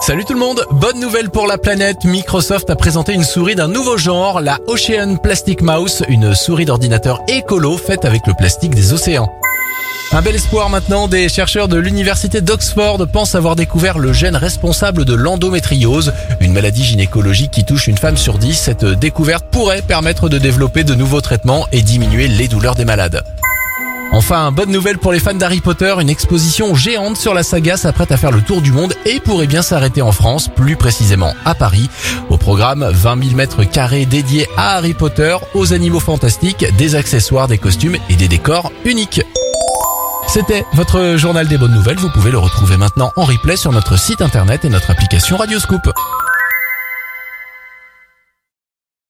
Salut tout le monde, bonne nouvelle pour la planète. Microsoft a présenté une souris d'un nouveau genre, la Ocean Plastic Mouse, une souris d'ordinateur écolo faite avec le plastique des océans. Un bel espoir maintenant, des chercheurs de l'université d'Oxford pensent avoir découvert le gène responsable de l'endométriose, une maladie gynécologique qui touche une femme sur dix. Cette découverte pourrait permettre de développer de nouveaux traitements et diminuer les douleurs des malades. Enfin, bonne nouvelle pour les fans d'Harry Potter, une exposition géante sur la saga s'apprête à faire le tour du monde et pourrait bien s'arrêter en France, plus précisément à Paris. Au programme, 20 000 mètres carrés dédiés à Harry Potter, aux animaux fantastiques, des accessoires, des costumes et des décors uniques. C'était votre journal des bonnes nouvelles, vous pouvez le retrouver maintenant en replay sur notre site internet et notre application Radioscoop.